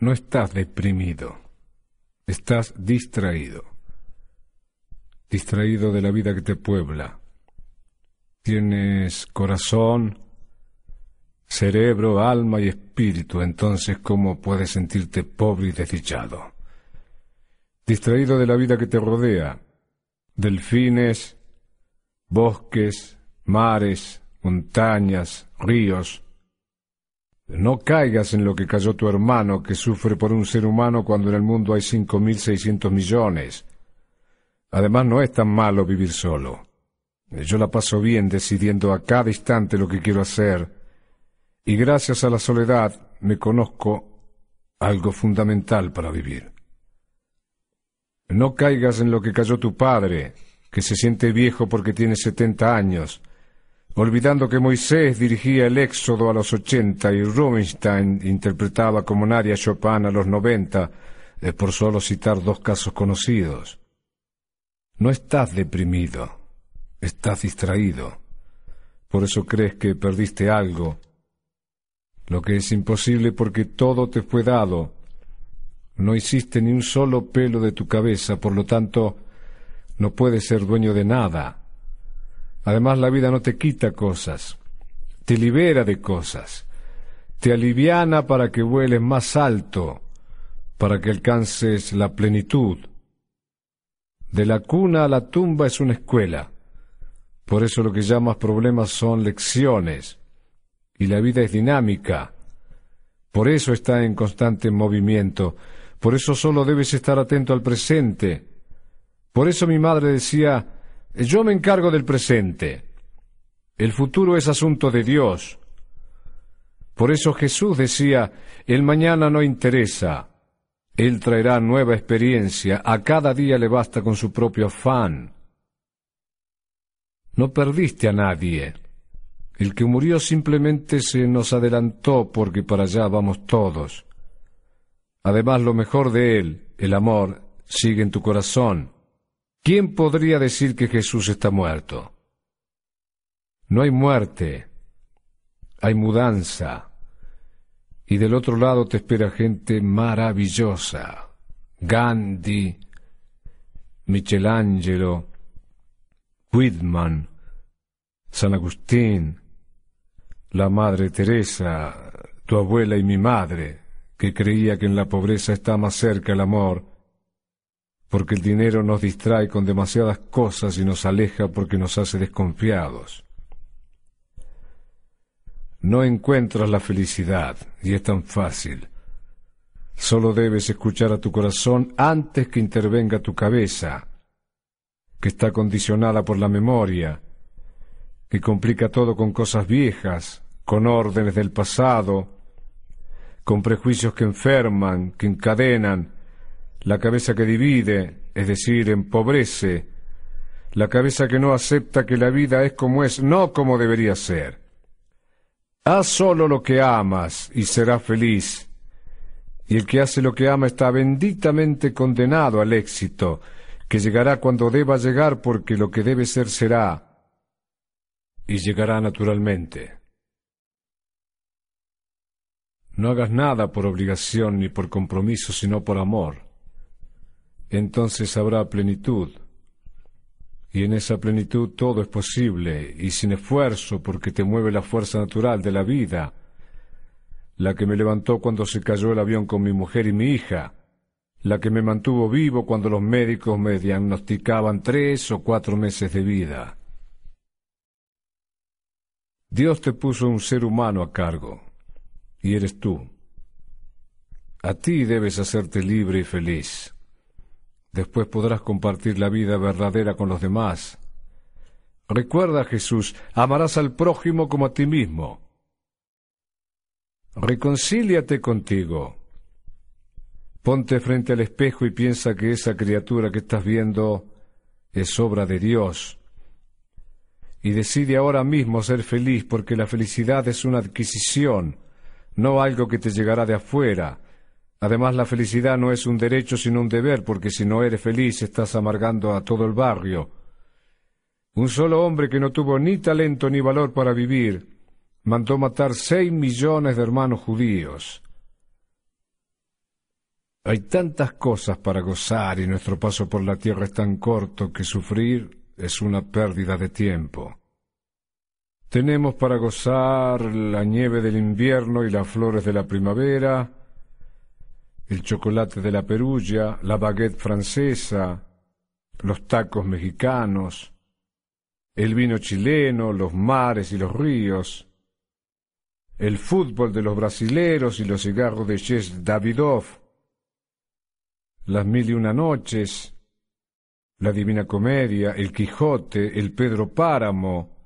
No estás deprimido, estás distraído, distraído de la vida que te puebla. Tienes corazón, cerebro, alma y espíritu, entonces ¿cómo puedes sentirte pobre y desdichado? Distraído de la vida que te rodea, delfines, bosques, mares, montañas, ríos. No caigas en lo que cayó tu hermano que sufre por un ser humano cuando en el mundo hay cinco mil seiscientos millones. Además no es tan malo vivir solo. Yo la paso bien decidiendo a cada instante lo que quiero hacer, y gracias a la soledad me conozco algo fundamental para vivir. No caigas en lo que cayó tu padre, que se siente viejo porque tiene setenta años, olvidando que Moisés dirigía el éxodo a los ochenta y Rubinstein interpretaba como Nadia Chopin a los noventa, eh, por solo citar dos casos conocidos. No estás deprimido, estás distraído. Por eso crees que perdiste algo, lo que es imposible porque todo te fue dado. No hiciste ni un solo pelo de tu cabeza, por lo tanto, no puedes ser dueño de nada. Además, la vida no te quita cosas, te libera de cosas, te aliviana para que vueles más alto, para que alcances la plenitud. De la cuna a la tumba es una escuela. Por eso lo que llamas problemas son lecciones. Y la vida es dinámica. Por eso está en constante movimiento. Por eso solo debes estar atento al presente. Por eso mi madre decía, yo me encargo del presente. El futuro es asunto de Dios. Por eso Jesús decía, el mañana no interesa. Él traerá nueva experiencia, a cada día le basta con su propio afán. No perdiste a nadie. El que murió simplemente se nos adelantó porque para allá vamos todos. Además, lo mejor de él, el amor, sigue en tu corazón. ¿Quién podría decir que Jesús está muerto? No hay muerte, hay mudanza. Y del otro lado te espera gente maravillosa. Gandhi, Michelangelo, Whitman, San Agustín, la Madre Teresa, tu abuela y mi madre, que creía que en la pobreza está más cerca el amor porque el dinero nos distrae con demasiadas cosas y nos aleja porque nos hace desconfiados. No encuentras la felicidad, y es tan fácil. Solo debes escuchar a tu corazón antes que intervenga tu cabeza, que está condicionada por la memoria, que complica todo con cosas viejas, con órdenes del pasado, con prejuicios que enferman, que encadenan, la cabeza que divide, es decir, empobrece, la cabeza que no acepta que la vida es como es, no como debería ser. Haz solo lo que amas y serás feliz. Y el que hace lo que ama está benditamente condenado al éxito, que llegará cuando deba llegar porque lo que debe ser será, y llegará naturalmente. No hagas nada por obligación ni por compromiso, sino por amor entonces habrá plenitud. Y en esa plenitud todo es posible y sin esfuerzo porque te mueve la fuerza natural de la vida, la que me levantó cuando se cayó el avión con mi mujer y mi hija, la que me mantuvo vivo cuando los médicos me diagnosticaban tres o cuatro meses de vida. Dios te puso un ser humano a cargo, y eres tú. A ti debes hacerte libre y feliz. Después podrás compartir la vida verdadera con los demás. Recuerda, Jesús, amarás al prójimo como a ti mismo. Reconcíliate contigo. Ponte frente al espejo y piensa que esa criatura que estás viendo es obra de Dios. Y decide ahora mismo ser feliz porque la felicidad es una adquisición, no algo que te llegará de afuera, Además, la felicidad no es un derecho sino un deber, porque si no eres feliz estás amargando a todo el barrio. Un solo hombre que no tuvo ni talento ni valor para vivir mandó matar seis millones de hermanos judíos. Hay tantas cosas para gozar y nuestro paso por la tierra es tan corto que sufrir es una pérdida de tiempo. Tenemos para gozar la nieve del invierno y las flores de la primavera, el chocolate de la Perugia, la baguette francesa, los tacos mexicanos, el vino chileno, los mares y los ríos, el fútbol de los brasileros y los cigarros de Ches Davidoff, las mil y una noches, la Divina Comedia, el Quijote, el Pedro Páramo,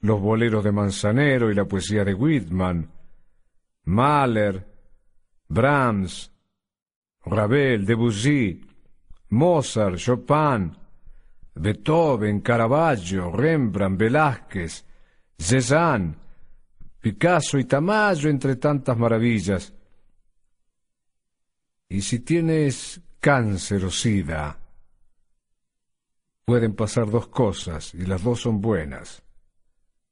los boleros de Manzanero y la poesía de Whitman, Mahler, Brahms, Ravel, Debussy, Mozart, Chopin, Beethoven, Caravaggio, Rembrandt, Velázquez, Cézanne, Picasso y Tamayo, entre tantas maravillas. Y si tienes cáncer o sida, pueden pasar dos cosas, y las dos son buenas.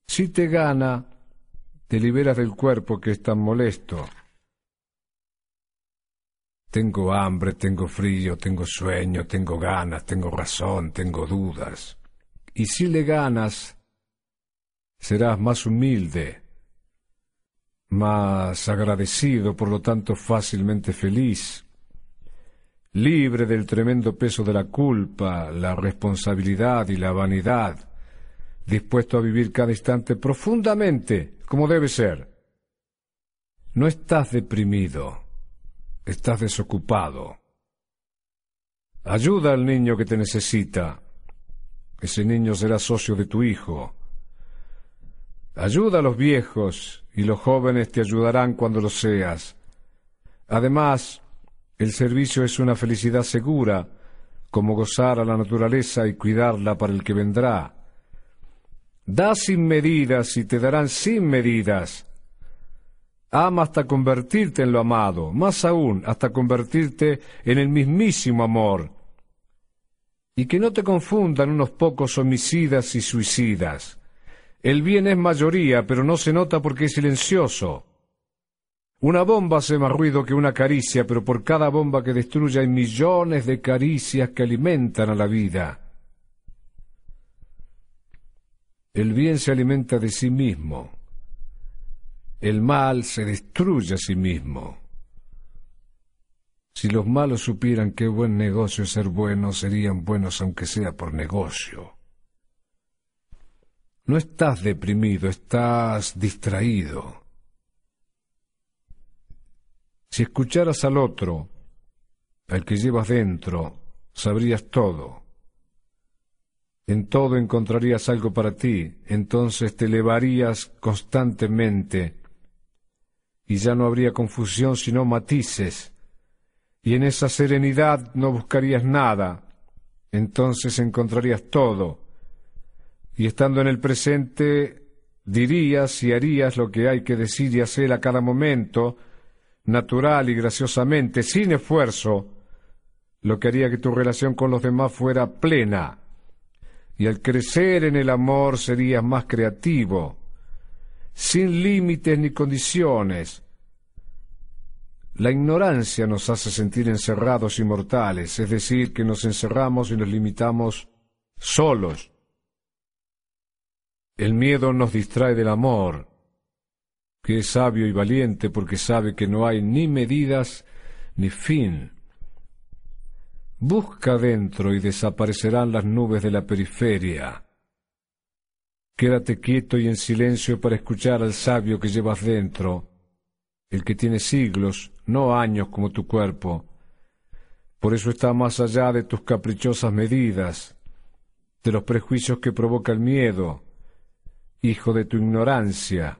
Si te gana, te liberas del cuerpo que es tan molesto. Tengo hambre, tengo frío, tengo sueño, tengo ganas, tengo razón, tengo dudas. Y si le ganas, serás más humilde, más agradecido, por lo tanto fácilmente feliz, libre del tremendo peso de la culpa, la responsabilidad y la vanidad, dispuesto a vivir cada instante profundamente, como debe ser. No estás deprimido, estás desocupado. Ayuda al niño que te necesita. Ese niño será socio de tu hijo. Ayuda a los viejos y los jóvenes te ayudarán cuando lo seas. Además, el servicio es una felicidad segura, como gozar a la naturaleza y cuidarla para el que vendrá. Da sin medidas y te darán sin medidas. Ama hasta convertirte en lo amado, más aún hasta convertirte en el mismísimo amor. Y que no te confundan unos pocos homicidas y suicidas. El bien es mayoría, pero no se nota porque es silencioso. Una bomba hace más ruido que una caricia, pero por cada bomba que destruye hay millones de caricias que alimentan a la vida. El bien se alimenta de sí mismo. El mal se destruye a sí mismo. Si los malos supieran qué buen negocio es ser buenos, serían buenos aunque sea por negocio. No estás deprimido, estás distraído. Si escucharas al otro, al que llevas dentro, sabrías todo. En todo encontrarías algo para ti, entonces te elevarías constantemente y ya no habría confusión sino matices, y en esa serenidad no buscarías nada, entonces encontrarías todo, y estando en el presente dirías y harías lo que hay que decir y hacer a cada momento, natural y graciosamente, sin esfuerzo, lo que haría que tu relación con los demás fuera plena. Y al crecer en el amor serías más creativo, sin límites ni condiciones. La ignorancia nos hace sentir encerrados y mortales, es decir, que nos encerramos y nos limitamos solos. El miedo nos distrae del amor, que es sabio y valiente porque sabe que no hay ni medidas ni fin. Busca dentro y desaparecerán las nubes de la periferia. Quédate quieto y en silencio para escuchar al sabio que llevas dentro, el que tiene siglos, no años como tu cuerpo. Por eso está más allá de tus caprichosas medidas, de los prejuicios que provoca el miedo, hijo de tu ignorancia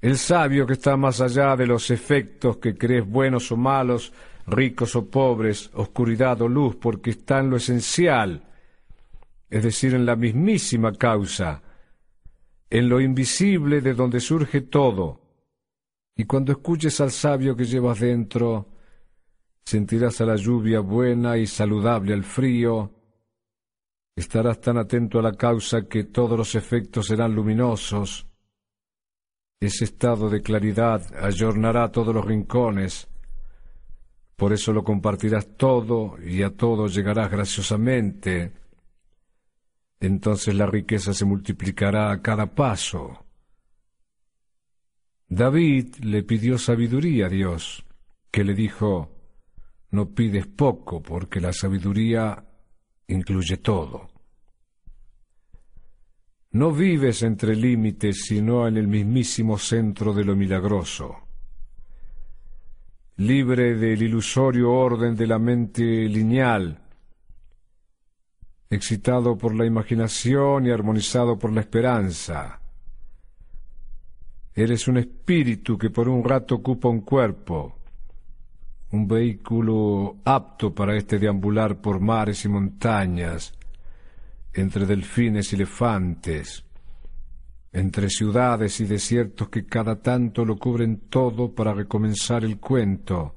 el sabio que está más allá de los efectos que crees buenos o malos, ricos o pobres, oscuridad o luz, porque está en lo esencial, es decir, en la mismísima causa, en lo invisible de donde surge todo. Y cuando escuches al sabio que llevas dentro, sentirás a la lluvia buena y saludable al frío, estarás tan atento a la causa que todos los efectos serán luminosos, ese estado de claridad ayornará todos los rincones, Por eso lo compartirás todo y a todo llegarás graciosamente. Entonces la riqueza se multiplicará a cada paso. David le pidió sabiduría a Dios, que le dijo, no pides poco, porque la sabiduría incluye todo. No vives entre límites, sino en el mismísimo centro de lo milagroso. Libre del ilusorio orden de la mente lineal, excitado por la imaginación y armonizado por la esperanza. Eres un espíritu que por un rato ocupa un cuerpo, un vehículo apto para este deambular por mares y montañas, entre delfines y elefantes, entre ciudades y desiertos que cada tanto lo cubren todo para recomenzar el cuento.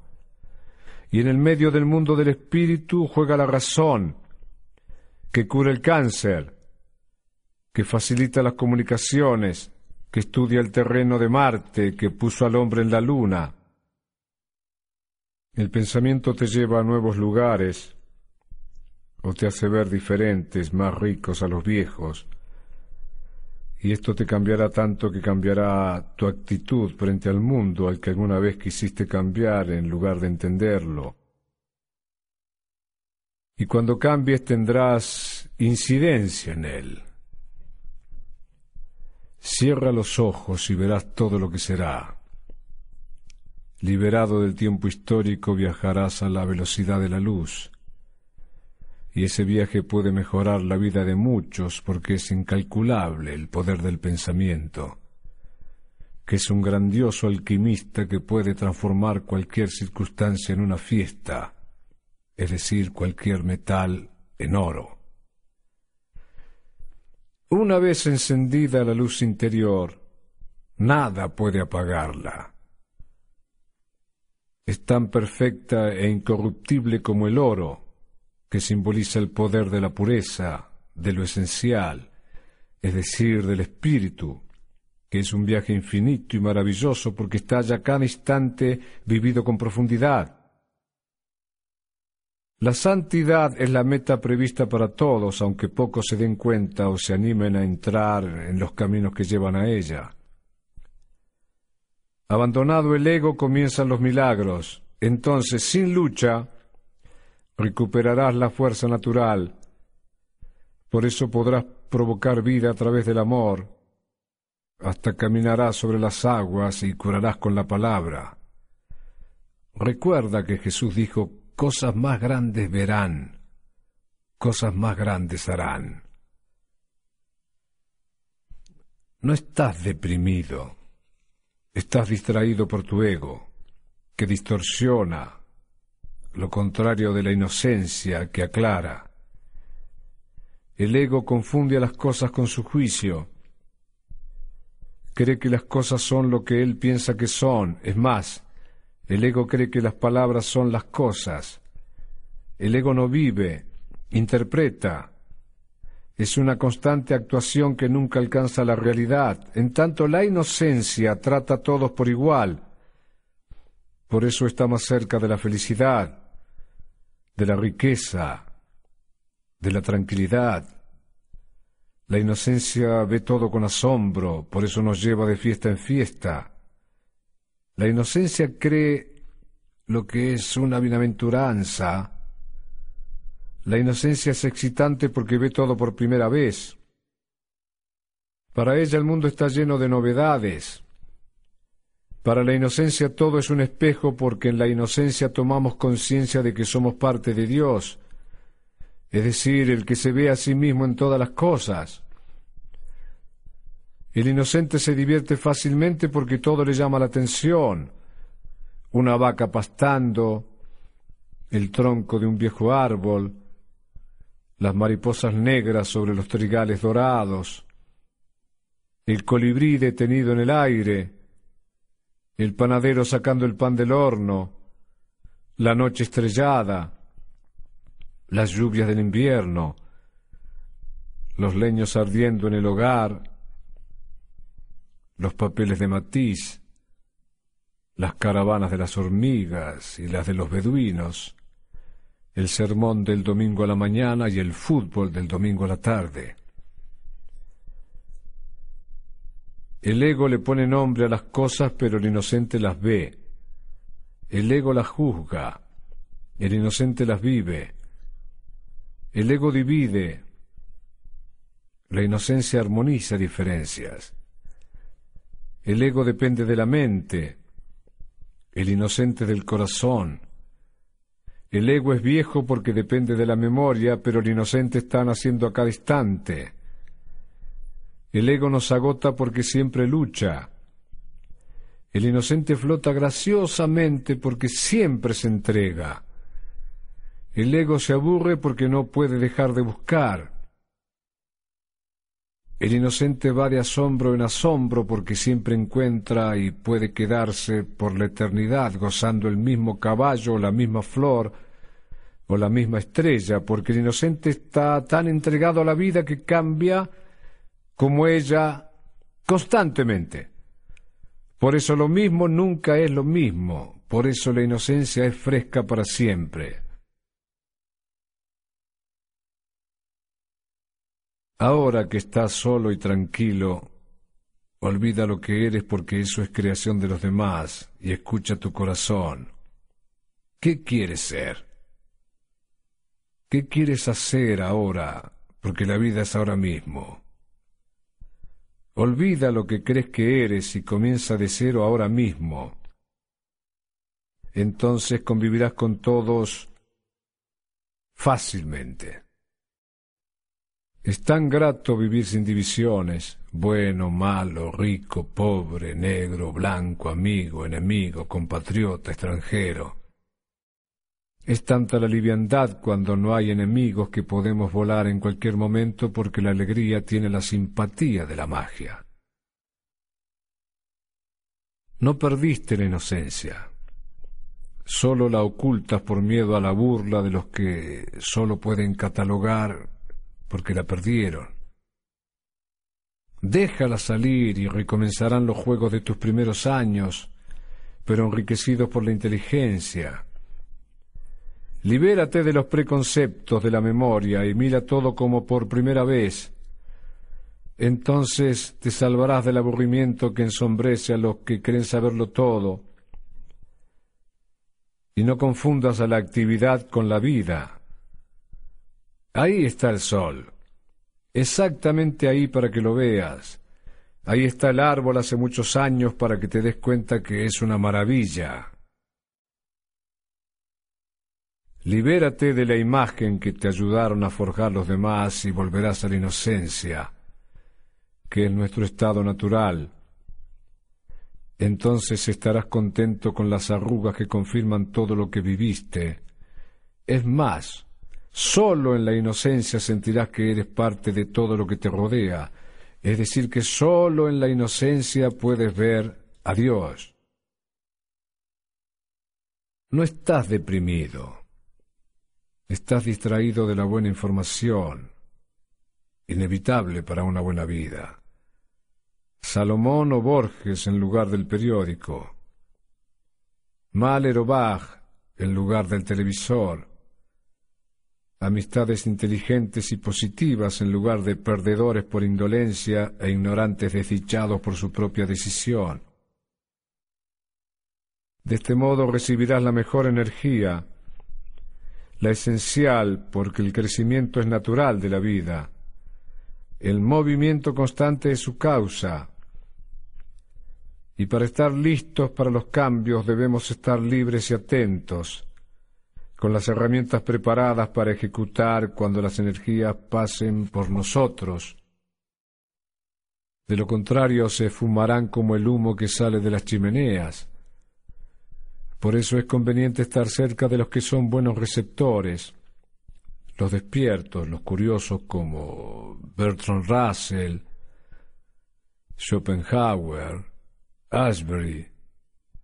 Y en el medio del mundo del espíritu juega la razón, que cura el cáncer, que facilita las comunicaciones, que estudia el terreno de Marte, que puso al hombre en la luna. El pensamiento te lleva a nuevos lugares, o te hace ver diferentes, más ricos a los viejos. Y esto te cambiará tanto que cambiará tu actitud frente al mundo al que alguna vez quisiste cambiar en lugar de entenderlo. Y cuando cambies tendrás incidencia en él. Cierra los ojos y verás todo lo que será. Liberado del tiempo histórico viajarás a la velocidad de la luz y ese viaje puede mejorar la vida de muchos porque es incalculable el poder del pensamiento, que es un grandioso alquimista que puede transformar cualquier circunstancia en una fiesta, es decir, cualquier metal en oro. Una vez encendida la luz interior, nada puede apagarla. Es tan perfecta e incorruptible como el oro, que simboliza el poder de la pureza, de lo esencial, es decir, del espíritu, que es un viaje infinito y maravilloso porque está ya cada instante vivido con profundidad. La santidad es la meta prevista para todos, aunque pocos se den cuenta o se animen a entrar en los caminos que llevan a ella. Abandonado el ego comienzan los milagros. Entonces, sin lucha, recuperarás la fuerza natural. Por eso podrás provocar vida a través del amor, hasta caminarás sobre las aguas y curarás con la palabra. Recuerda que Jesús dijo, cosas más grandes verán, cosas más grandes harán. No estás deprimido, estás distraído por tu ego, que distorsiona, lo contrario de la inocencia que aclara. El ego confunde a las cosas con su juicio. Cree que las cosas son lo que él piensa que son. Es más, el ego cree que las palabras son las cosas. El ego no vive, interpreta. Es una constante actuación que nunca alcanza la realidad. En tanto, la inocencia trata a todos por igual. Por eso está más cerca de la felicidad de la riqueza, de la tranquilidad. La inocencia ve todo con asombro, por eso nos lleva de fiesta en fiesta. La inocencia cree lo que es una bienaventuranza. La inocencia es excitante porque ve todo por primera vez. Para ella el mundo está lleno de novedades, para la inocencia todo es un espejo porque en la inocencia tomamos conciencia de que somos parte de Dios, es decir, el que se ve a sí mismo en todas las cosas. El inocente se divierte fácilmente porque todo le llama la atención. Una vaca pastando, el tronco de un viejo árbol, las mariposas negras sobre los trigales dorados, el colibrí detenido en el aire, el panadero sacando el pan del horno, la noche estrellada, las lluvias del invierno, los leños ardiendo en el hogar, los papeles de matiz, las caravanas de las hormigas y las de los beduinos, el sermón del domingo a la mañana y el fútbol del domingo a la tarde. El ego le pone nombre a las cosas, pero el inocente las ve. El ego las juzga, el inocente las vive. El ego divide, la inocencia armoniza diferencias. El ego depende de la mente, el inocente del corazón. El ego es viejo porque depende de la memoria, pero el inocente está naciendo a cada instante. El ego nos agota porque siempre lucha. El inocente flota graciosamente porque siempre se entrega. El ego se aburre porque no puede dejar de buscar. El inocente va de asombro en asombro porque siempre encuentra y puede quedarse por la eternidad gozando el mismo caballo la misma flor o la misma estrella, porque el inocente está tan entregado a la vida que cambia como ella constantemente. Por eso lo mismo nunca es lo mismo, por eso la inocencia es fresca para siempre. Ahora que estás solo y tranquilo, olvida lo que eres porque eso es creación de los demás y escucha tu corazón. ¿Qué quieres ser? ¿Qué quieres hacer ahora? Porque la vida es ahora mismo. Olvida lo que crees que eres y comienza de cero ahora mismo. Entonces convivirás con todos fácilmente. Es tan grato vivir sin divisiones, bueno, malo, rico, pobre, negro, blanco, amigo, enemigo, compatriota, extranjero. Es tanta la liviandad cuando no hay enemigos que podemos volar en cualquier momento porque la alegría tiene la simpatía de la magia. No perdiste la inocencia, solo la ocultas por miedo a la burla de los que solo pueden catalogar porque la perdieron. Déjala salir y recomenzarán los juegos de tus primeros años, pero enriquecidos por la inteligencia Libérate de los preconceptos de la memoria y mira todo como por primera vez. Entonces te salvarás del aburrimiento que ensombrece a los que creen saberlo todo. Y no confundas a la actividad con la vida. Ahí está el sol. Exactamente ahí para que lo veas. Ahí está el árbol hace muchos años para que te des cuenta que es una maravilla. Libérate de la imagen que te ayudaron a forjar los demás y volverás a la inocencia, que es nuestro estado natural. Entonces estarás contento con las arrugas que confirman todo lo que viviste. Es más, sólo en la inocencia sentirás que eres parte de todo lo que te rodea, es decir, que sólo en la inocencia puedes ver a Dios. No estás deprimido Estás distraído de la buena información, inevitable para una buena vida. Salomón o Borges en lugar del periódico. Mahler o Bach en lugar del televisor. Amistades inteligentes y positivas en lugar de perdedores por indolencia e ignorantes desdichados por su propia decisión. De este modo recibirás la mejor energía la esencial porque el crecimiento es natural de la vida. El movimiento constante es su causa. Y para estar listos para los cambios debemos estar libres y atentos, con las herramientas preparadas para ejecutar cuando las energías pasen por nosotros. De lo contrario se fumarán como el humo que sale de las chimeneas por eso es conveniente estar cerca de los que son buenos receptores, los despiertos, los curiosos como Bertrand Russell, Schopenhauer, Ashbury,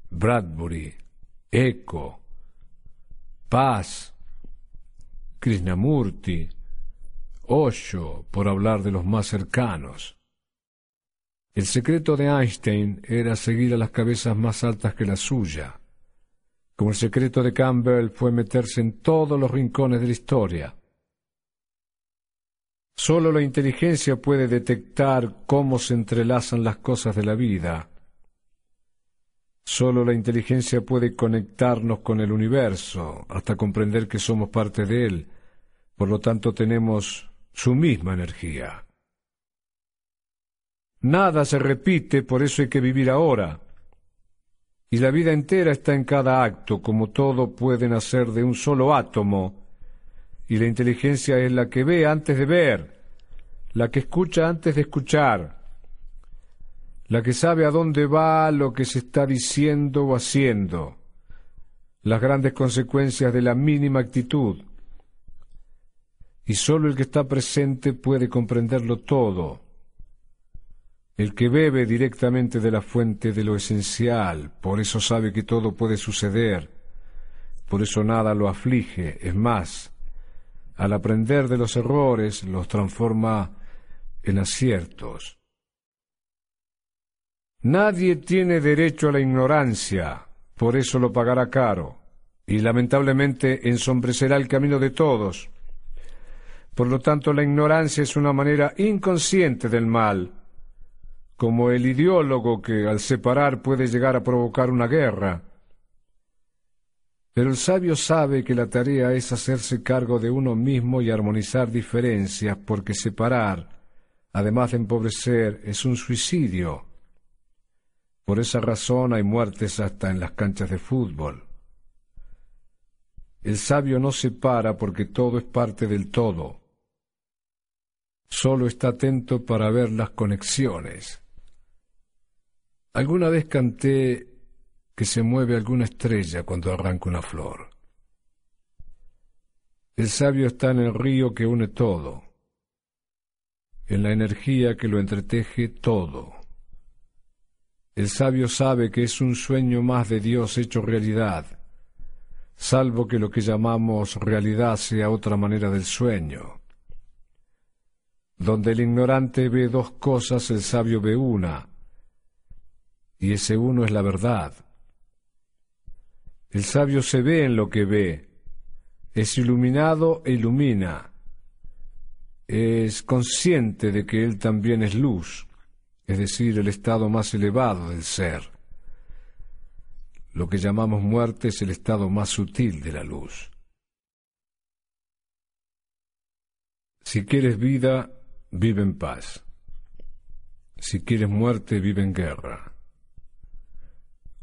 Bradbury, Eco, Paz, Krishnamurti, Osho, por hablar de los más cercanos. El secreto de Einstein era seguir a las cabezas más altas que la suya, como el secreto de Campbell fue meterse en todos los rincones de la historia. Solo la inteligencia puede detectar cómo se entrelazan las cosas de la vida. Solo la inteligencia puede conectarnos con el universo hasta comprender que somos parte de él. Por lo tanto, tenemos su misma energía. Nada se repite, por eso hay que vivir ahora. Y la vida entera está en cada acto, como todo puede nacer de un solo átomo y la inteligencia es la que ve antes de ver, la que escucha antes de escuchar, la que sabe a dónde va lo que se está diciendo o haciendo, las grandes consecuencias de la mínima actitud. Y sólo el que está presente puede comprenderlo todo. El que bebe directamente de la fuente de lo esencial, por eso sabe que todo puede suceder, por eso nada lo aflige, es más, al aprender de los errores, los transforma en aciertos. Nadie tiene derecho a la ignorancia, por eso lo pagará caro, y lamentablemente ensombrecerá el camino de todos. Por lo tanto, la ignorancia es una manera inconsciente del mal, como el ideólogo que al separar puede llegar a provocar una guerra, pero el sabio sabe que la tarea es hacerse cargo de uno mismo y armonizar diferencias, porque separar, además de empobrecer, es un suicidio. Por esa razón hay muertes hasta en las canchas de fútbol. El sabio no separa porque todo es parte del todo. Solo está atento para ver las conexiones. Alguna vez canté que se mueve alguna estrella cuando arranca una flor. El sabio está en el río que une todo, en la energía que lo entreteje todo. El sabio sabe que es un sueño más de Dios hecho realidad, salvo que lo que llamamos realidad sea otra manera del sueño. Donde el ignorante ve dos cosas, el sabio ve una, y ese uno es la verdad. El sabio se ve en lo que ve, es iluminado e ilumina, es consciente de que él también es luz, es decir, el estado más elevado del ser. Lo que llamamos muerte es el estado más sutil de la luz. Si quieres vida, vive en paz. Si quieres muerte, vive en guerra.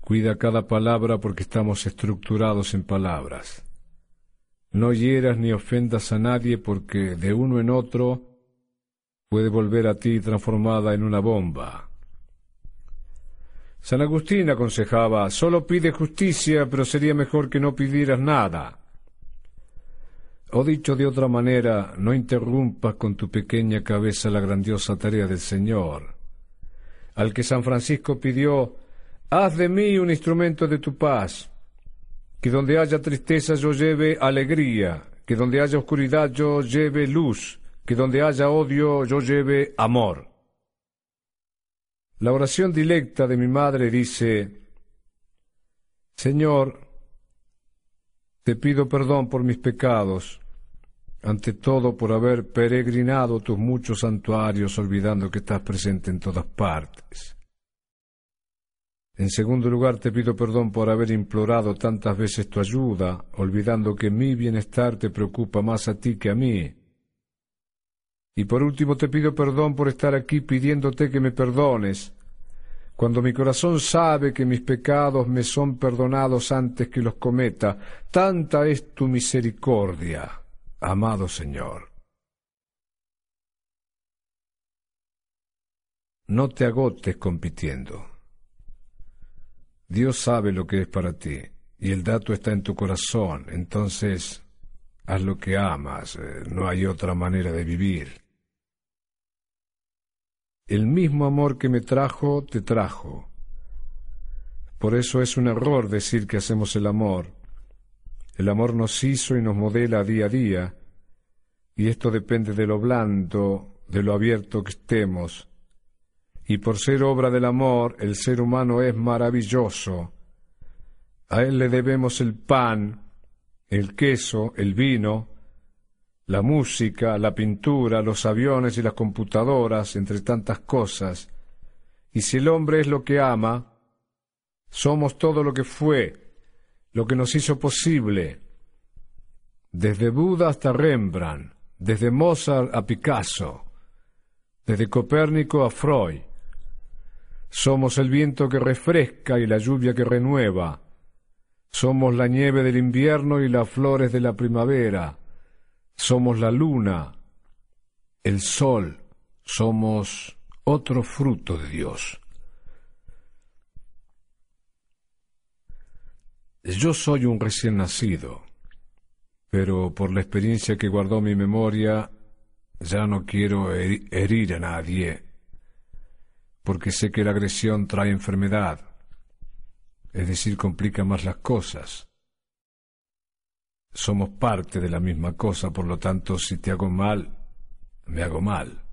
Cuida cada palabra porque estamos estructurados en palabras. No hieras ni ofendas a nadie porque de uno en otro puede volver a ti transformada en una bomba. San Agustín aconsejaba, solo pide justicia, pero sería mejor que no pidieras nada. O dicho de otra manera, no interrumpas con tu pequeña cabeza la grandiosa tarea del Señor. Al que San Francisco pidió, Haz de mí un instrumento de tu paz, que donde haya tristeza yo lleve alegría, que donde haya oscuridad yo lleve luz, que donde haya odio yo lleve amor. La oración directa de mi madre dice, Señor, te pido perdón por mis pecados, ante todo por haber peregrinado tus muchos santuarios olvidando que estás presente en todas partes. En segundo lugar, te pido perdón por haber implorado tantas veces tu ayuda, olvidando que mi bienestar te preocupa más a ti que a mí. Y por último, te pido perdón por estar aquí pidiéndote que me perdones, cuando mi corazón sabe que mis pecados me son perdonados antes que los cometa. Tanta es tu misericordia, amado Señor. No te agotes compitiendo. Dios sabe lo que es para ti y el dato está en tu corazón, entonces haz lo que amas, eh, no hay otra manera de vivir. El mismo amor que me trajo, te trajo. Por eso es un error decir que hacemos el amor. El amor nos hizo y nos modela día a día, y esto depende de lo blando, de lo abierto que estemos, y por ser obra del amor, el ser humano es maravilloso. A él le debemos el pan, el queso, el vino, la música, la pintura, los aviones y las computadoras, entre tantas cosas. Y si el hombre es lo que ama, somos todo lo que fue, lo que nos hizo posible, desde Buda hasta Rembrandt, desde Mozart a Picasso, desde Copérnico a Freud. Somos el viento que refresca y la lluvia que renueva. Somos la nieve del invierno y las flores de la primavera. Somos la luna, el sol. Somos otro fruto de Dios. Yo soy un recién nacido, pero por la experiencia que guardó mi memoria, ya no quiero herir a nadie, porque sé que la agresión trae enfermedad, es decir, complica más las cosas. Somos parte de la misma cosa, por lo tanto, si te hago mal, me hago mal.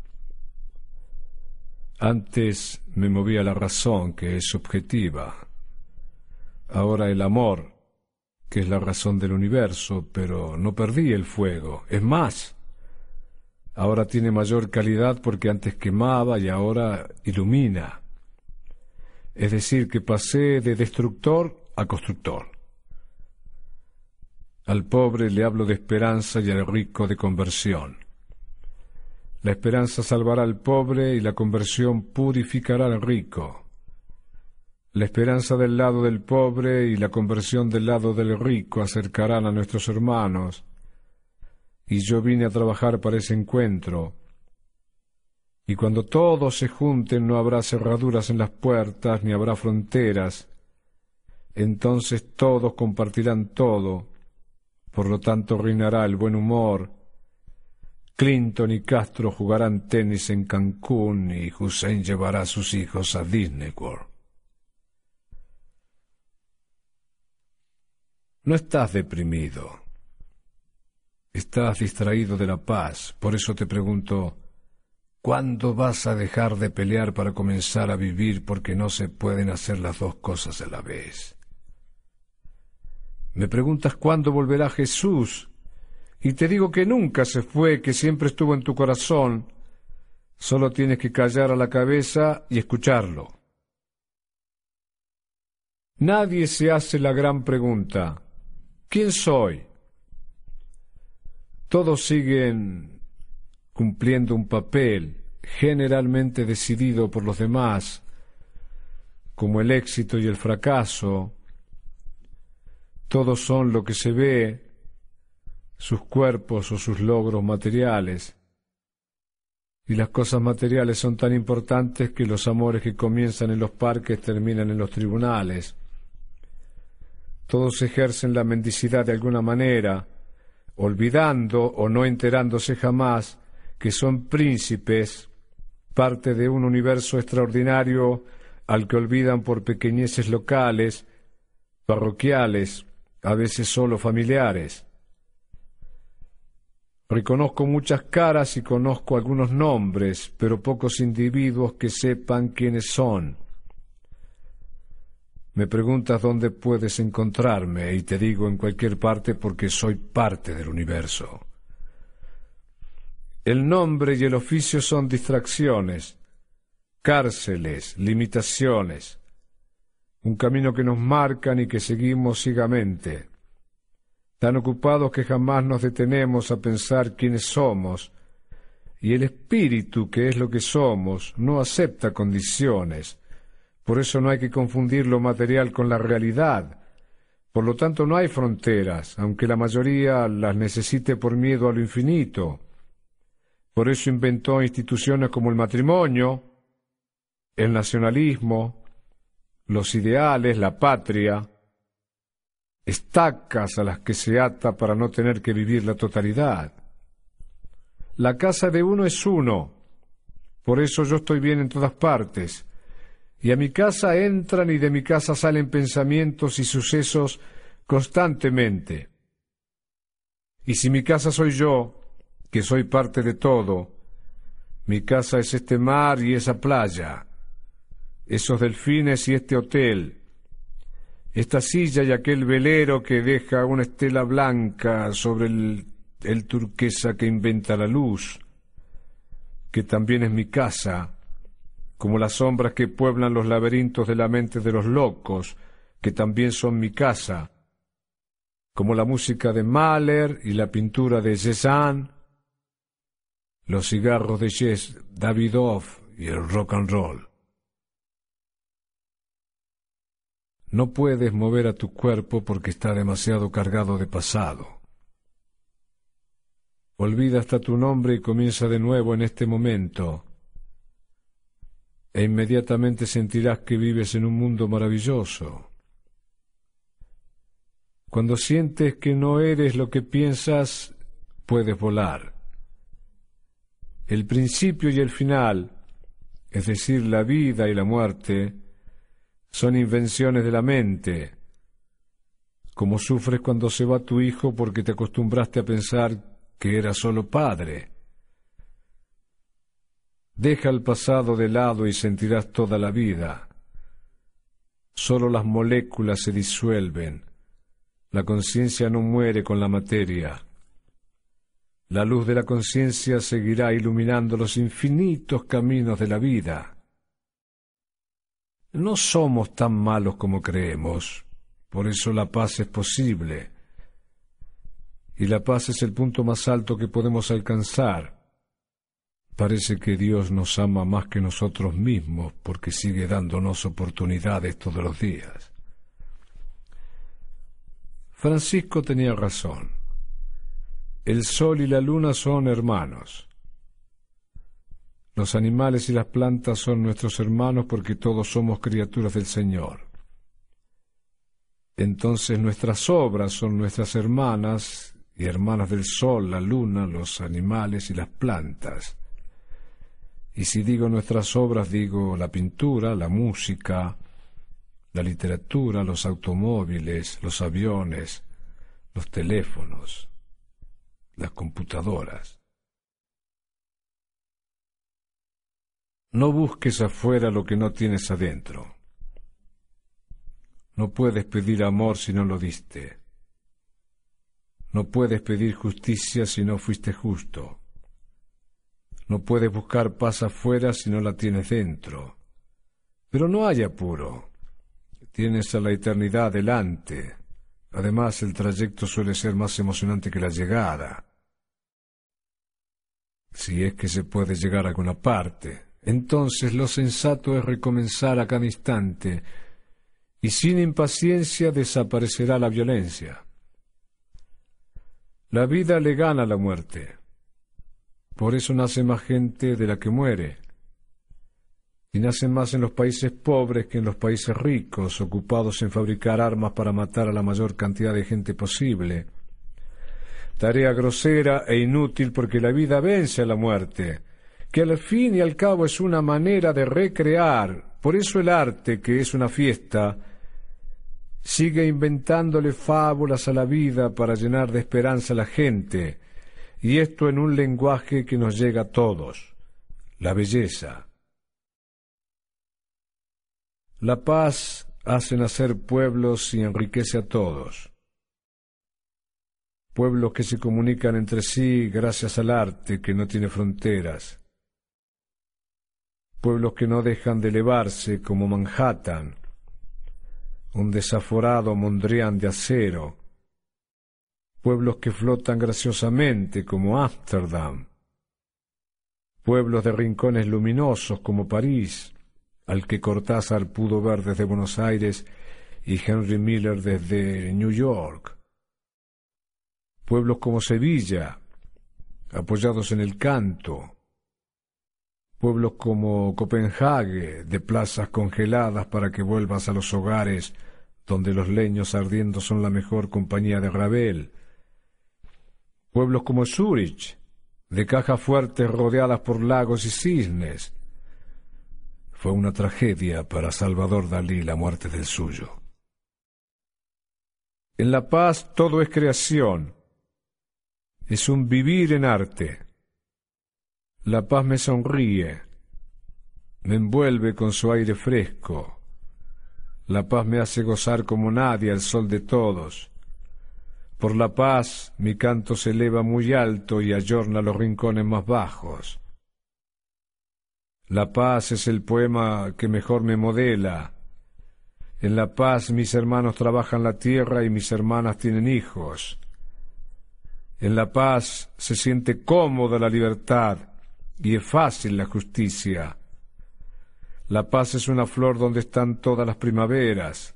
Antes me movía la razón, que es subjetiva, ahora el amor, que es la razón del universo, pero no perdí el fuego. Es más, ahora tiene mayor calidad porque antes quemaba y ahora ilumina. Es decir, que pasé de destructor a constructor. Al pobre le hablo de esperanza y al rico de conversión. La esperanza salvará al pobre y la conversión purificará al rico. La esperanza del lado del pobre y la conversión del lado del rico acercarán a nuestros hermanos. Y yo vine a trabajar para ese encuentro. Y cuando todos se junten no habrá cerraduras en las puertas ni habrá fronteras. Entonces todos compartirán todo. Por lo tanto reinará el buen humor. Clinton y Castro jugarán tenis en Cancún y Hussein llevará a sus hijos a Disney World. No estás deprimido. Estás distraído de la paz. Por eso te pregunto, ¿cuándo vas a dejar de pelear para comenzar a vivir porque no se pueden hacer las dos cosas a la vez? Me preguntas cuándo volverá Jesús y te digo que nunca se fue, que siempre estuvo en tu corazón. Solo tienes que callar a la cabeza y escucharlo. Nadie se hace la gran pregunta, ¿Quién soy? Todos siguen cumpliendo un papel generalmente decidido por los demás, como el éxito y el fracaso. Todos son lo que se ve, sus cuerpos o sus logros materiales. Y las cosas materiales son tan importantes que los amores que comienzan en los parques terminan en los tribunales. Todos ejercen la mendicidad de alguna manera, olvidando o no enterándose jamás que son príncipes, parte de un universo extraordinario al que olvidan por pequeñeces locales, parroquiales, a veces solo familiares. Reconozco muchas caras y conozco algunos nombres, pero pocos individuos que sepan quiénes son. Me preguntas dónde puedes encontrarme y te digo en cualquier parte porque soy parte del universo. El nombre y el oficio son distracciones, cárceles, limitaciones, un camino que nos marcan y que seguimos ciegamente, tan ocupados que jamás nos detenemos a pensar quiénes somos, y el espíritu, que es lo que somos, no acepta condiciones, por eso no hay que confundir lo material con la realidad. Por lo tanto, no hay fronteras, aunque la mayoría las necesite por miedo a lo infinito. Por eso inventó instituciones como el matrimonio, el nacionalismo, los ideales, la patria, estacas a las que se ata para no tener que vivir la totalidad. La casa de uno es uno, por eso yo estoy bien en todas partes, y a mi casa entran y de mi casa salen pensamientos y sucesos constantemente. Y si mi casa soy yo, que soy parte de todo, mi casa es este mar y esa playa, esos delfines y este hotel, esta silla y aquel velero que deja una estela blanca sobre el, turquesa que inventa la luz, que también es mi casa, como las sombras que pueblan los laberintos de la mente de los locos, que también son mi casa, como la música de Mahler y la pintura de Cézanne, los cigarros de Jess Davidoff y el rock and roll. No puedes mover a tu cuerpo porque está demasiado cargado de pasado. Olvida hasta tu nombre y comienza de nuevo en este momento. E inmediatamente sentirás que vives en un mundo maravilloso. Cuando sientes que no eres lo que piensas, puedes volar. El principio y el final, es decir, la vida y la muerte, son invenciones de la mente, como sufres cuando se va tu hijo porque te acostumbraste a pensar que era solo padre. Deja el pasado de lado y sentirás toda la vida. Solo las moléculas se disuelven. La conciencia no muere con la materia. La luz de la conciencia seguirá iluminando los infinitos caminos de la vida. No somos tan malos como creemos, por eso la paz es posible. Y la paz es el punto más alto que podemos alcanzar. Parece que Dios nos ama más que nosotros mismos porque sigue dándonos oportunidades todos los días. Francisco tenía razón. El sol y la luna son hermanos. Los animales y las plantas son nuestros hermanos porque todos somos criaturas del Señor. Entonces nuestras obras son nuestras hermanas y hermanas del sol, la luna, los animales y las plantas. Y si digo nuestras obras, digo la pintura, la música, la literatura, los automóviles, los aviones, los teléfonos, las computadoras. No busques afuera lo que no tienes adentro. No puedes pedir amor si no lo diste. No puedes pedir justicia si no fuiste justo. No puedes buscar paz afuera si no la tienes dentro. Pero no hay apuro. Tienes a la eternidad delante. Además, el trayecto suele ser más emocionante que la llegada. Si es que se puede llegar a alguna parte. Entonces lo sensato es recomenzar a cada instante, y sin impaciencia desaparecerá la violencia. La vida le gana a la muerte. Por eso nace más gente de la que muere. Y nacen más en los países pobres que en los países ricos, ocupados en fabricar armas para matar a la mayor cantidad de gente posible. Tarea grosera e inútil porque la vida vence a la muerte que al fin y al cabo es una manera de recrear. Por eso el arte, que es una fiesta, sigue inventándole fábulas a la vida para llenar de esperanza a la gente, y esto en un lenguaje que nos llega a todos, la belleza. La paz hace nacer pueblos y enriquece a todos. Pueblos que se comunican entre sí gracias al arte que no tiene fronteras pueblos que no dejan de elevarse como Manhattan, un desaforado Mondrian de acero, pueblos que flotan graciosamente como Ámsterdam, pueblos de rincones luminosos como París, al que Cortázar pudo ver desde Buenos Aires y Henry Miller desde New York, pueblos como Sevilla, apoyados en el canto, pueblos como Copenhague, de plazas congeladas para que vuelvas a los hogares donde los leños ardiendo son la mejor compañía de Ravel, pueblos como Zurich, de cajas fuertes rodeadas por lagos y cisnes. Fue una tragedia para Salvador Dalí la muerte del suyo. En La Paz todo es creación, es un vivir en arte. La paz me sonríe. me envuelve con su aire fresco. La paz me hace gozar como nadie al sol de todos. Por la paz mi canto se eleva muy alto y ayorna los rincones más bajos. La paz es el poema que mejor me modela. En la paz mis hermanos trabajan la tierra y mis hermanas tienen hijos. En la paz se siente cómoda la libertad y es fácil la justicia. La paz es una flor donde están todas las primaveras.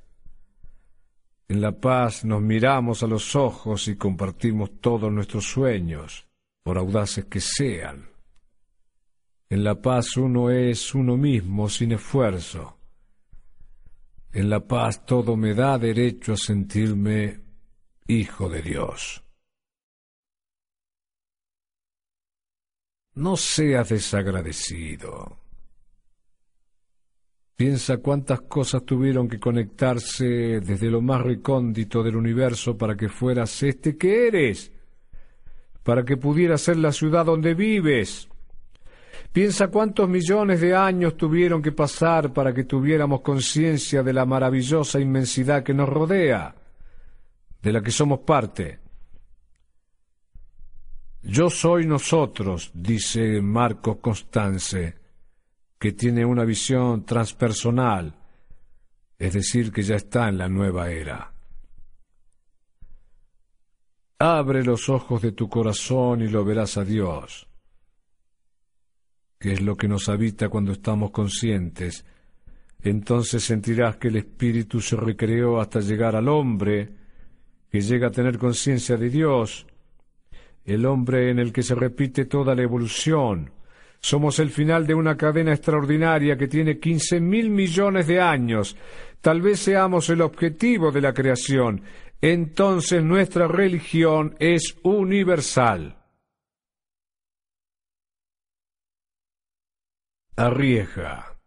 En la paz nos miramos a los ojos y compartimos todos nuestros sueños, por audaces que sean. En la paz uno es uno mismo sin esfuerzo. En la paz todo me da derecho a sentirme hijo de Dios. No seas desagradecido. Piensa cuántas cosas tuvieron que conectarse desde lo más recóndito del universo para que fueras este que eres, para que pudieras ser la ciudad donde vives. Piensa cuántos millones de años tuvieron que pasar para que tuviéramos conciencia de la maravillosa inmensidad que nos rodea, de la que somos parte. Yo soy nosotros, dice Marcos Constance, que tiene una visión transpersonal, es decir, que ya está en la nueva era. Abre los ojos de tu corazón y lo verás a Dios, que es lo que nos habita cuando estamos conscientes. Entonces sentirás que el Espíritu se recreó hasta llegar al hombre, que llega a tener conciencia de Dios, el hombre en el que se repite toda la evolución. Somos el final de una cadena extraordinaria que tiene quince mil millones de años. Tal vez seamos el objetivo de la creación. Entonces nuestra religión es universal. Arriesga.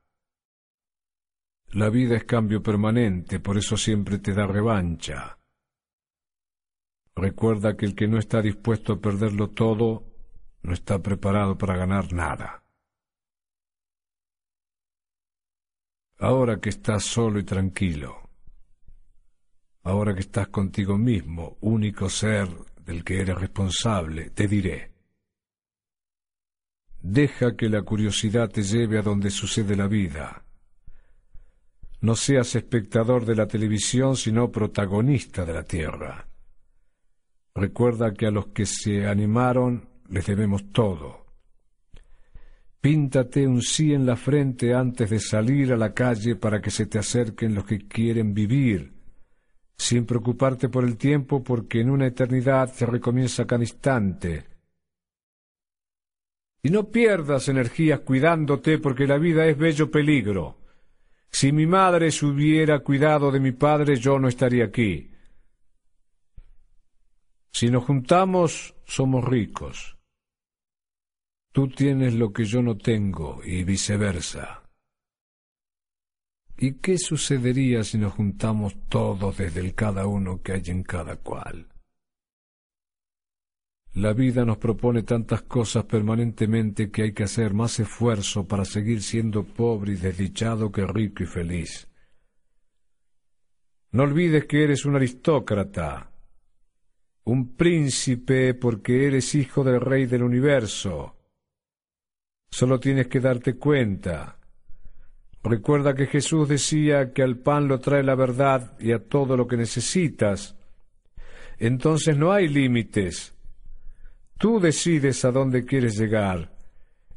La vida es cambio permanente, por eso siempre te da revancha. Recuerda que el que no está dispuesto a perderlo todo no está preparado para ganar nada. Ahora que estás solo y tranquilo, ahora que estás contigo mismo, único ser del que eres responsable, te diré, deja que la curiosidad te lleve a donde sucede la vida. No seas espectador de la televisión, sino protagonista de la tierra. Recuerda que a los que se animaron les debemos todo. Píntate un sí en la frente antes de salir a la calle para que se te acerquen los que quieren vivir, sin preocuparte por el tiempo porque en una eternidad se recomienza cada instante. Y no pierdas energías cuidándote porque la vida es bello peligro. Si mi madre se hubiera cuidado de mi padre, yo no estaría aquí. Si nos juntamos, somos ricos. Tú tienes lo que yo no tengo y viceversa. ¿Y qué sucedería si nos juntamos todos desde el cada uno que hay en cada cual? La vida nos propone tantas cosas permanentemente que hay que hacer más esfuerzo para seguir siendo pobre y desdichado que rico y feliz. No olvides que eres un aristócrata, un príncipe porque eres hijo del rey del universo. Solo tienes que darte cuenta. Recuerda que Jesús decía que al pan lo trae la verdad y a todo lo que necesitas. Entonces no hay límites. Tú decides a dónde quieres llegar.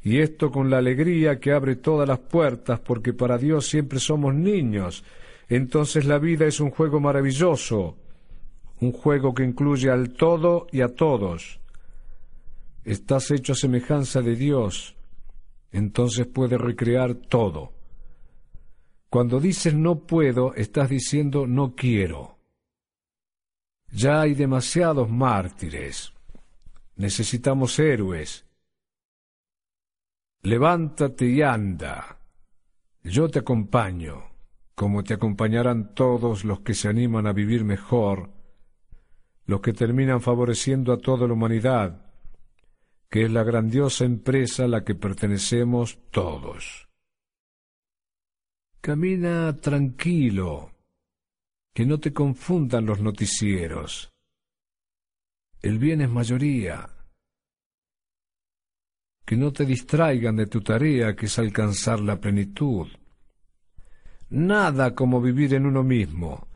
Y esto con la alegría que abre todas las puertas, porque para Dios siempre somos niños. Entonces la vida es un juego maravilloso un juego que incluye al todo y a todos. Estás hecho a semejanza de Dios, entonces puedes recrear todo. Cuando dices no puedo, estás diciendo no quiero. Ya hay demasiados mártires. Necesitamos héroes. Levántate y anda. Yo te acompaño, como te acompañarán todos los que se animan a vivir mejor los que terminan favoreciendo a toda la humanidad, que es la grandiosa empresa a la que pertenecemos todos. Camina tranquilo, que no te confundan los noticieros. El bien es mayoría. Que no te distraigan de tu tarea, que es alcanzar la plenitud. Nada como vivir en uno mismo.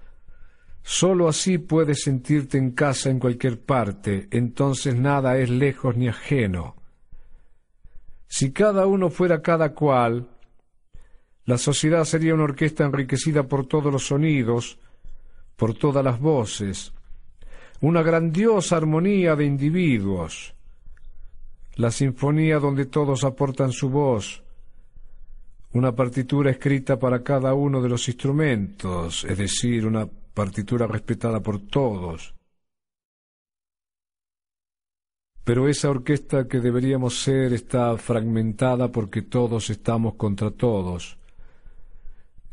Solo así puedes sentirte en casa en cualquier parte, entonces nada es lejos ni ajeno. Si cada uno fuera cada cual, la sociedad sería una orquesta enriquecida por todos los sonidos, por todas las voces, una grandiosa armonía de individuos, la sinfonía donde todos aportan su voz, una partitura escrita para cada uno de los instrumentos, es decir, una partitura respetada por todos. Pero esa orquesta que deberíamos ser está fragmentada porque todos estamos contra todos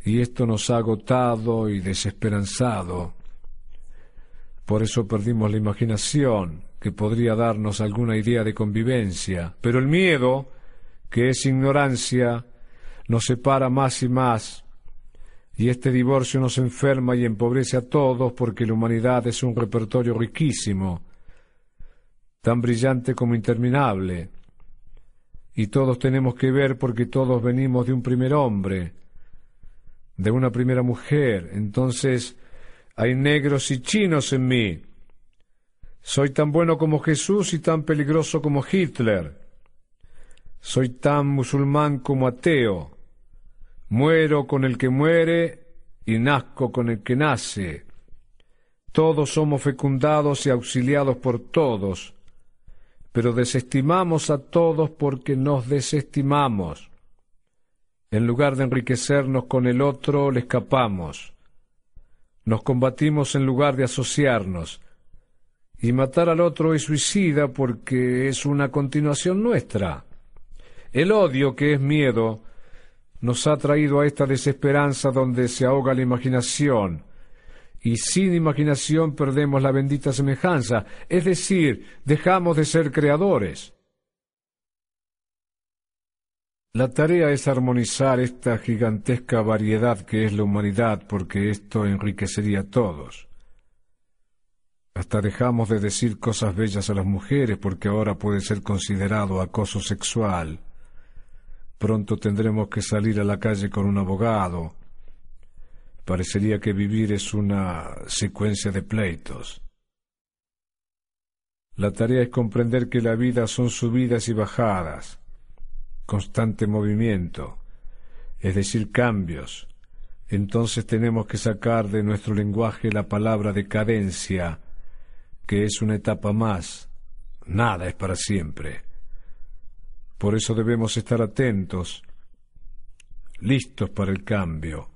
y esto nos ha agotado y desesperanzado. Por eso perdimos la imaginación, que podría darnos alguna idea de convivencia, pero el miedo, que es ignorancia, nos separa más y más, y este divorcio nos enferma y empobrece a todos porque la humanidad es un repertorio riquísimo, tan brillante como interminable, y todos tenemos que ver porque todos venimos de un primer hombre, de una primera mujer. Entonces hay negros y chinos en mí. Soy tan bueno como Jesús y tan peligroso como Hitler. Soy tan musulmán como ateo. Muero con el que muere y nazco con el que nace. Todos somos fecundados y auxiliados por todos, pero desestimamos a todos porque nos desestimamos. En lugar de enriquecernos con el otro, le escapamos. Nos combatimos en lugar de asociarnos. Y matar al otro es suicida porque es una continuación nuestra. El odio, que es miedo, nos ha traído a esta desesperanza donde se ahoga la imaginación, y sin imaginación perdemos la bendita semejanza, es decir, dejamos de ser creadores. La tarea es armonizar esta gigantesca variedad que es la humanidad, porque esto enriquecería a todos. Hasta dejamos de decir cosas bellas a las mujeres porque ahora puede ser considerado acoso sexual. Pronto tendremos que salir a la calle con un abogado. Parecería que vivir es una secuencia de pleitos. La tarea es comprender que la vida son subidas y bajadas constante movimiento, es decir, cambios, entonces tenemos que sacar de nuestro lenguaje la palabra decadencia, que es una etapa más. Nada es para siempre. Por eso debemos estar atentos, listos para el cambio,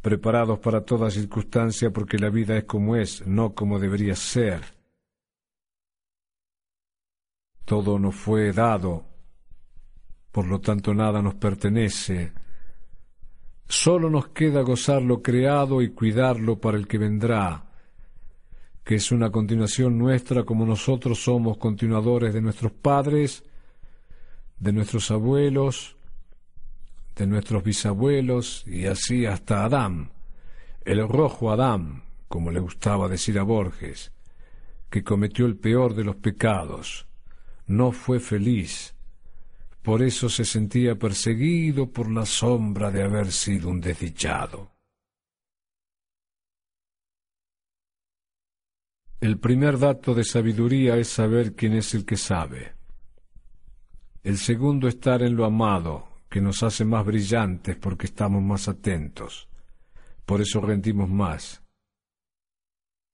preparados para toda circunstancia porque la vida es como es, no como debería ser. Todo nos fue dado por lo tanto nada nos pertenece. Solo nos queda gozar lo creado y cuidarlo para el que vendrá, que es una continuación nuestra como nosotros somos continuadores de nuestros padres, de nuestros abuelos, de nuestros bisabuelos y así hasta Adán, el rojo Adán, como le gustaba decir a Borges, que cometió el peor de los pecados, no fue feliz, por eso se sentía perseguido por la sombra de haber sido un desdichado. El primer dato de sabiduría es saber quién es el que sabe. El segundo estar en lo amado, que nos hace más brillantes porque estamos más atentos. Por eso rendimos más.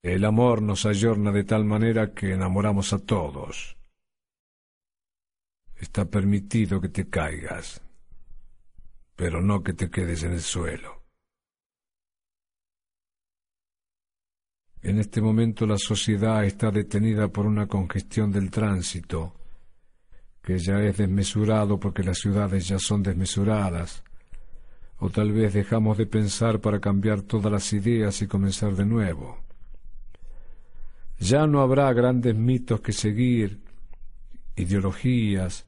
El amor nos ayorna de tal manera que enamoramos a todos. Está permitido que te caigas, pero no que te quedes en el suelo. En este momento la sociedad está detenida por una congestión del tránsito, que ya es desmesurado porque las ciudades ya son desmesuradas, o tal vez dejamos de pensar para cambiar todas las ideas y comenzar de nuevo. Ya no habrá grandes mitos que seguir, ideologías,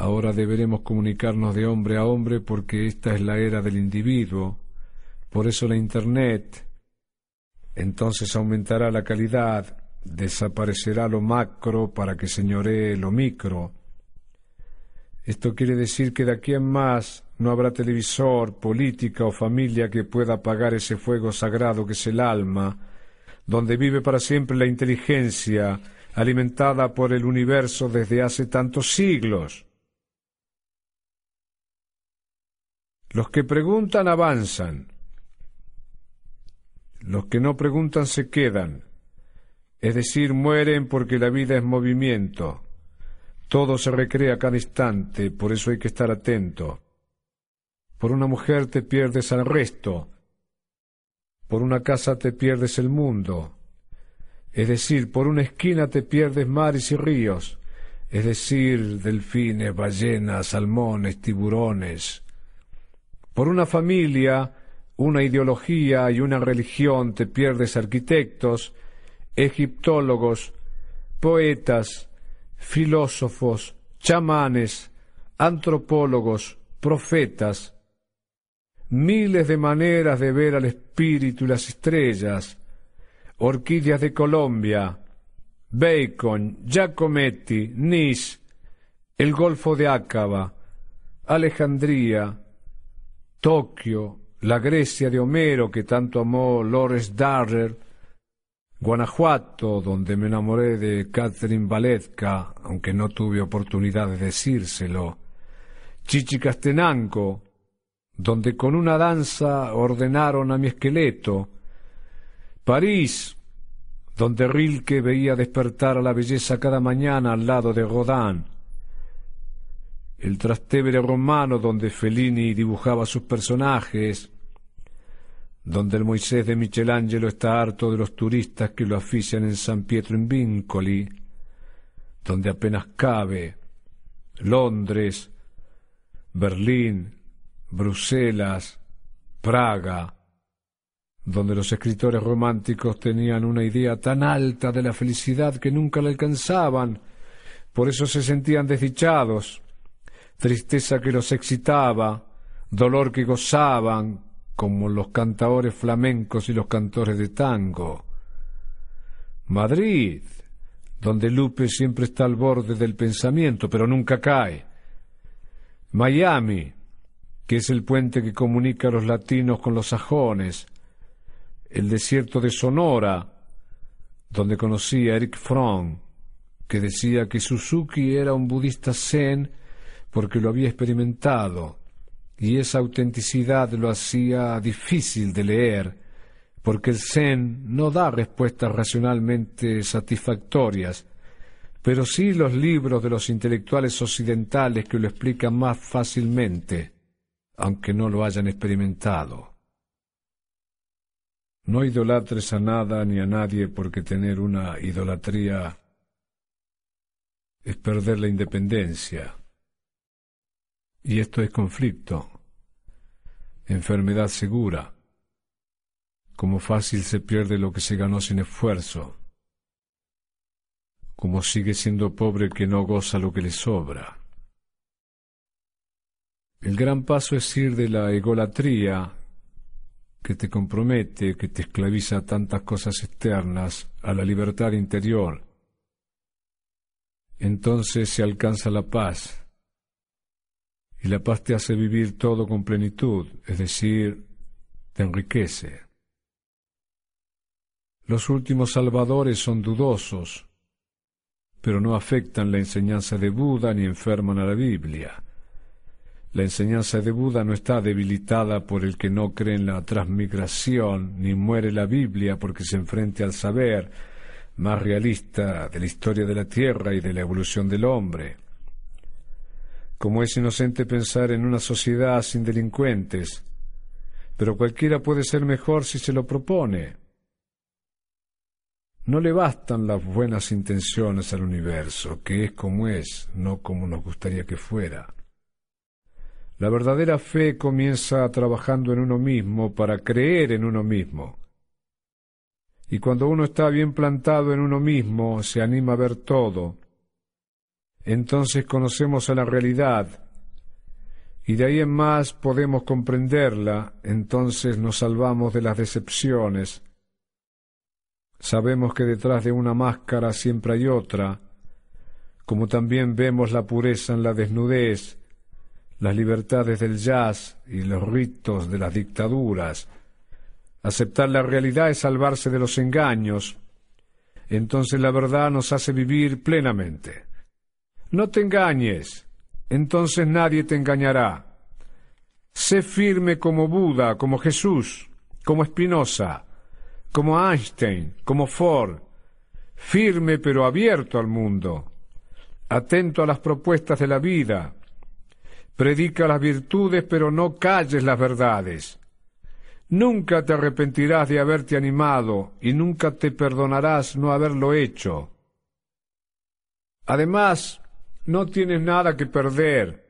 Ahora deberemos comunicarnos de hombre a hombre porque esta es la era del individuo. Por eso la Internet. Entonces aumentará la calidad, desaparecerá lo macro para que señoree lo micro. Esto quiere decir que de aquí en más no habrá televisor, política o familia que pueda apagar ese fuego sagrado que es el alma, donde vive para siempre la inteligencia, alimentada por el universo desde hace tantos siglos. Los que preguntan avanzan. Los que no preguntan se quedan. Es decir, mueren porque la vida es movimiento. Todo se recrea cada instante, por eso hay que estar atento. Por una mujer te pierdes al resto. Por una casa te pierdes el mundo. Es decir, por una esquina te pierdes mares y ríos. Es decir, delfines, ballenas, salmones, tiburones, por una familia, una ideología y una religión te pierdes arquitectos, egiptólogos, poetas, filósofos, chamanes, antropólogos, profetas, miles de maneras de ver al espíritu y las estrellas, orquídeas de Colombia, Bacon, Giacometti, Nice, el Golfo de Ácaba, Alejandría, Tokio, la Grecia de Homero que tanto amó Lores Darrer, Guanajuato, donde me enamoré de Catherine Valetka, aunque no tuve oportunidad de decírselo, Chichicastenango, donde con una danza ordenaron a mi esqueleto, París, donde Rilke veía despertar a la belleza cada mañana al lado de Rodin, el Trastevere romano donde Fellini dibujaba sus personajes, donde el Moisés de Michelangelo está harto de los turistas que lo afician en San Pietro in Vincoli, donde apenas cabe, Londres, Berlín, Bruselas, Praga, donde los escritores románticos tenían una idea tan alta de la felicidad que nunca la alcanzaban, por eso se sentían desdichados, tristeza que los excitaba, dolor que gozaban, como los cantadores flamencos y los cantores de tango. Madrid, donde Lupe siempre está al borde del pensamiento, pero nunca cae. Miami, que es el puente que comunica a los latinos con los sajones. El desierto de Sonora, donde conocí a Eric Fromm, que decía que Suzuki era un budista zen porque lo había experimentado, y esa autenticidad lo hacía difícil de leer, porque el Zen no da respuestas racionalmente satisfactorias, pero sí los libros de los intelectuales occidentales que lo explican más fácilmente, aunque no lo hayan experimentado. No idolatres a nada ni a nadie porque tener una idolatría es perder la independencia. Y esto es conflicto, enfermedad segura, como fácil se pierde lo que se ganó sin esfuerzo, como sigue siendo pobre que no goza lo que le sobra. El gran paso es ir de la egolatría que te compromete, que te esclaviza a tantas cosas externas, a la libertad interior. Entonces se alcanza la paz y la paz te hace vivir todo con plenitud, es decir, te enriquece. Los últimos salvadores son dudosos, pero no afectan la enseñanza de Buda ni enferman a la Biblia. La enseñanza de Buda no está debilitada por el que no cree en la transmigración, ni muere la Biblia porque se enfrente al saber más realista de la historia de la Tierra y de la evolución del hombre como es inocente pensar en una sociedad sin delincuentes, pero cualquiera puede ser mejor si se lo propone. No le bastan las buenas intenciones al universo, que es como es, no como nos gustaría que fuera. La verdadera fe comienza trabajando en uno mismo para creer en uno mismo. Y cuando uno está bien plantado en uno mismo, se anima a ver todo, entonces conocemos a la realidad y de ahí en más podemos comprenderla, entonces nos salvamos de las decepciones. Sabemos que detrás de una máscara siempre hay otra, como también vemos la pureza en la desnudez, las libertades del jazz y los ritos de las dictaduras. Aceptar la realidad es salvarse de los engaños. Entonces la verdad nos hace vivir plenamente. No te engañes, entonces nadie te engañará. Sé firme como Buda, como Jesús, como Spinoza, como Einstein, como Ford, firme pero abierto al mundo, atento a las propuestas de la vida, predica las virtudes pero no calles las verdades. Nunca te arrepentirás de haberte animado y nunca te perdonarás no haberlo hecho. Además, no tienes nada que perder,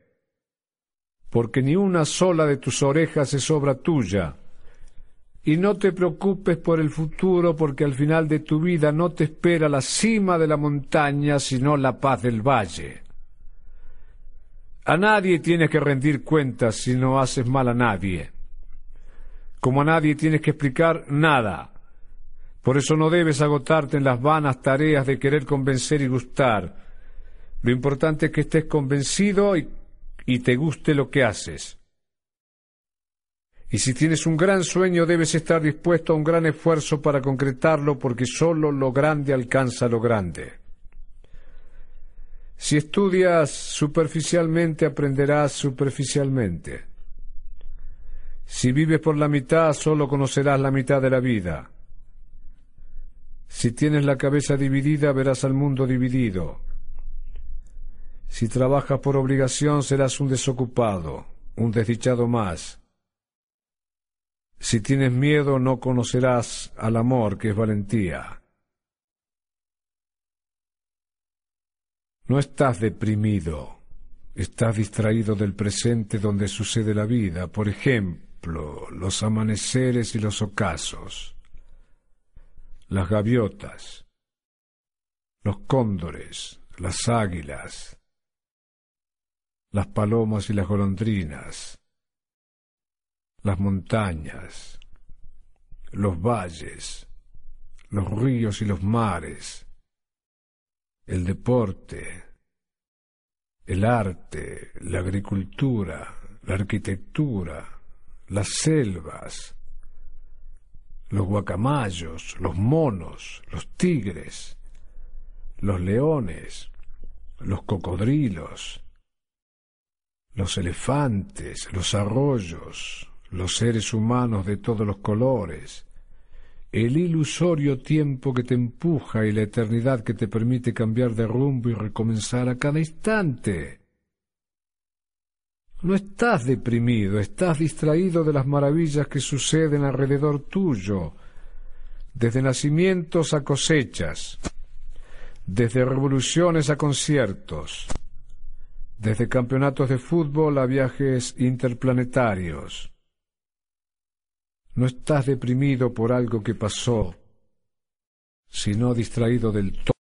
porque ni una sola de tus orejas es obra tuya. Y no te preocupes por el futuro, porque al final de tu vida no te espera la cima de la montaña, sino la paz del valle. A nadie tienes que rendir cuentas si no haces mal a nadie. Como a nadie tienes que explicar nada. Por eso no debes agotarte en las vanas tareas de querer convencer y gustar lo importante es que estés convencido y, te guste lo que haces. Y si tienes un gran sueño, debes estar dispuesto a un gran esfuerzo para concretarlo, porque solo lo grande alcanza lo grande. Si estudias superficialmente, aprenderás superficialmente. Si vives por la mitad, solo conocerás la mitad de la vida. Si tienes la cabeza dividida, verás al mundo dividido. Si trabajas por obligación serás un desocupado, un desdichado más. Si tienes miedo no conocerás al amor que es valentía. No estás deprimido, estás distraído del presente donde sucede la vida, por ejemplo, los amaneceres y los ocasos, las gaviotas, los cóndores, las águilas, las palomas y las golondrinas, las montañas, los valles, los ríos y los mares, el deporte, el arte, la agricultura, la arquitectura, las selvas, los guacamayos, los monos, los tigres, los leones, los cocodrilos, los elefantes, los arroyos, los seres humanos de todos los colores, el ilusorio tiempo que te empuja y la eternidad que te permite cambiar de rumbo y recomenzar a cada instante. No estás deprimido, estás distraído de las maravillas que suceden alrededor tuyo, desde nacimientos a cosechas, desde revoluciones a conciertos, desde campeonatos de fútbol a viajes interplanetarios. No estás deprimido por algo que pasó, sino distraído del todo.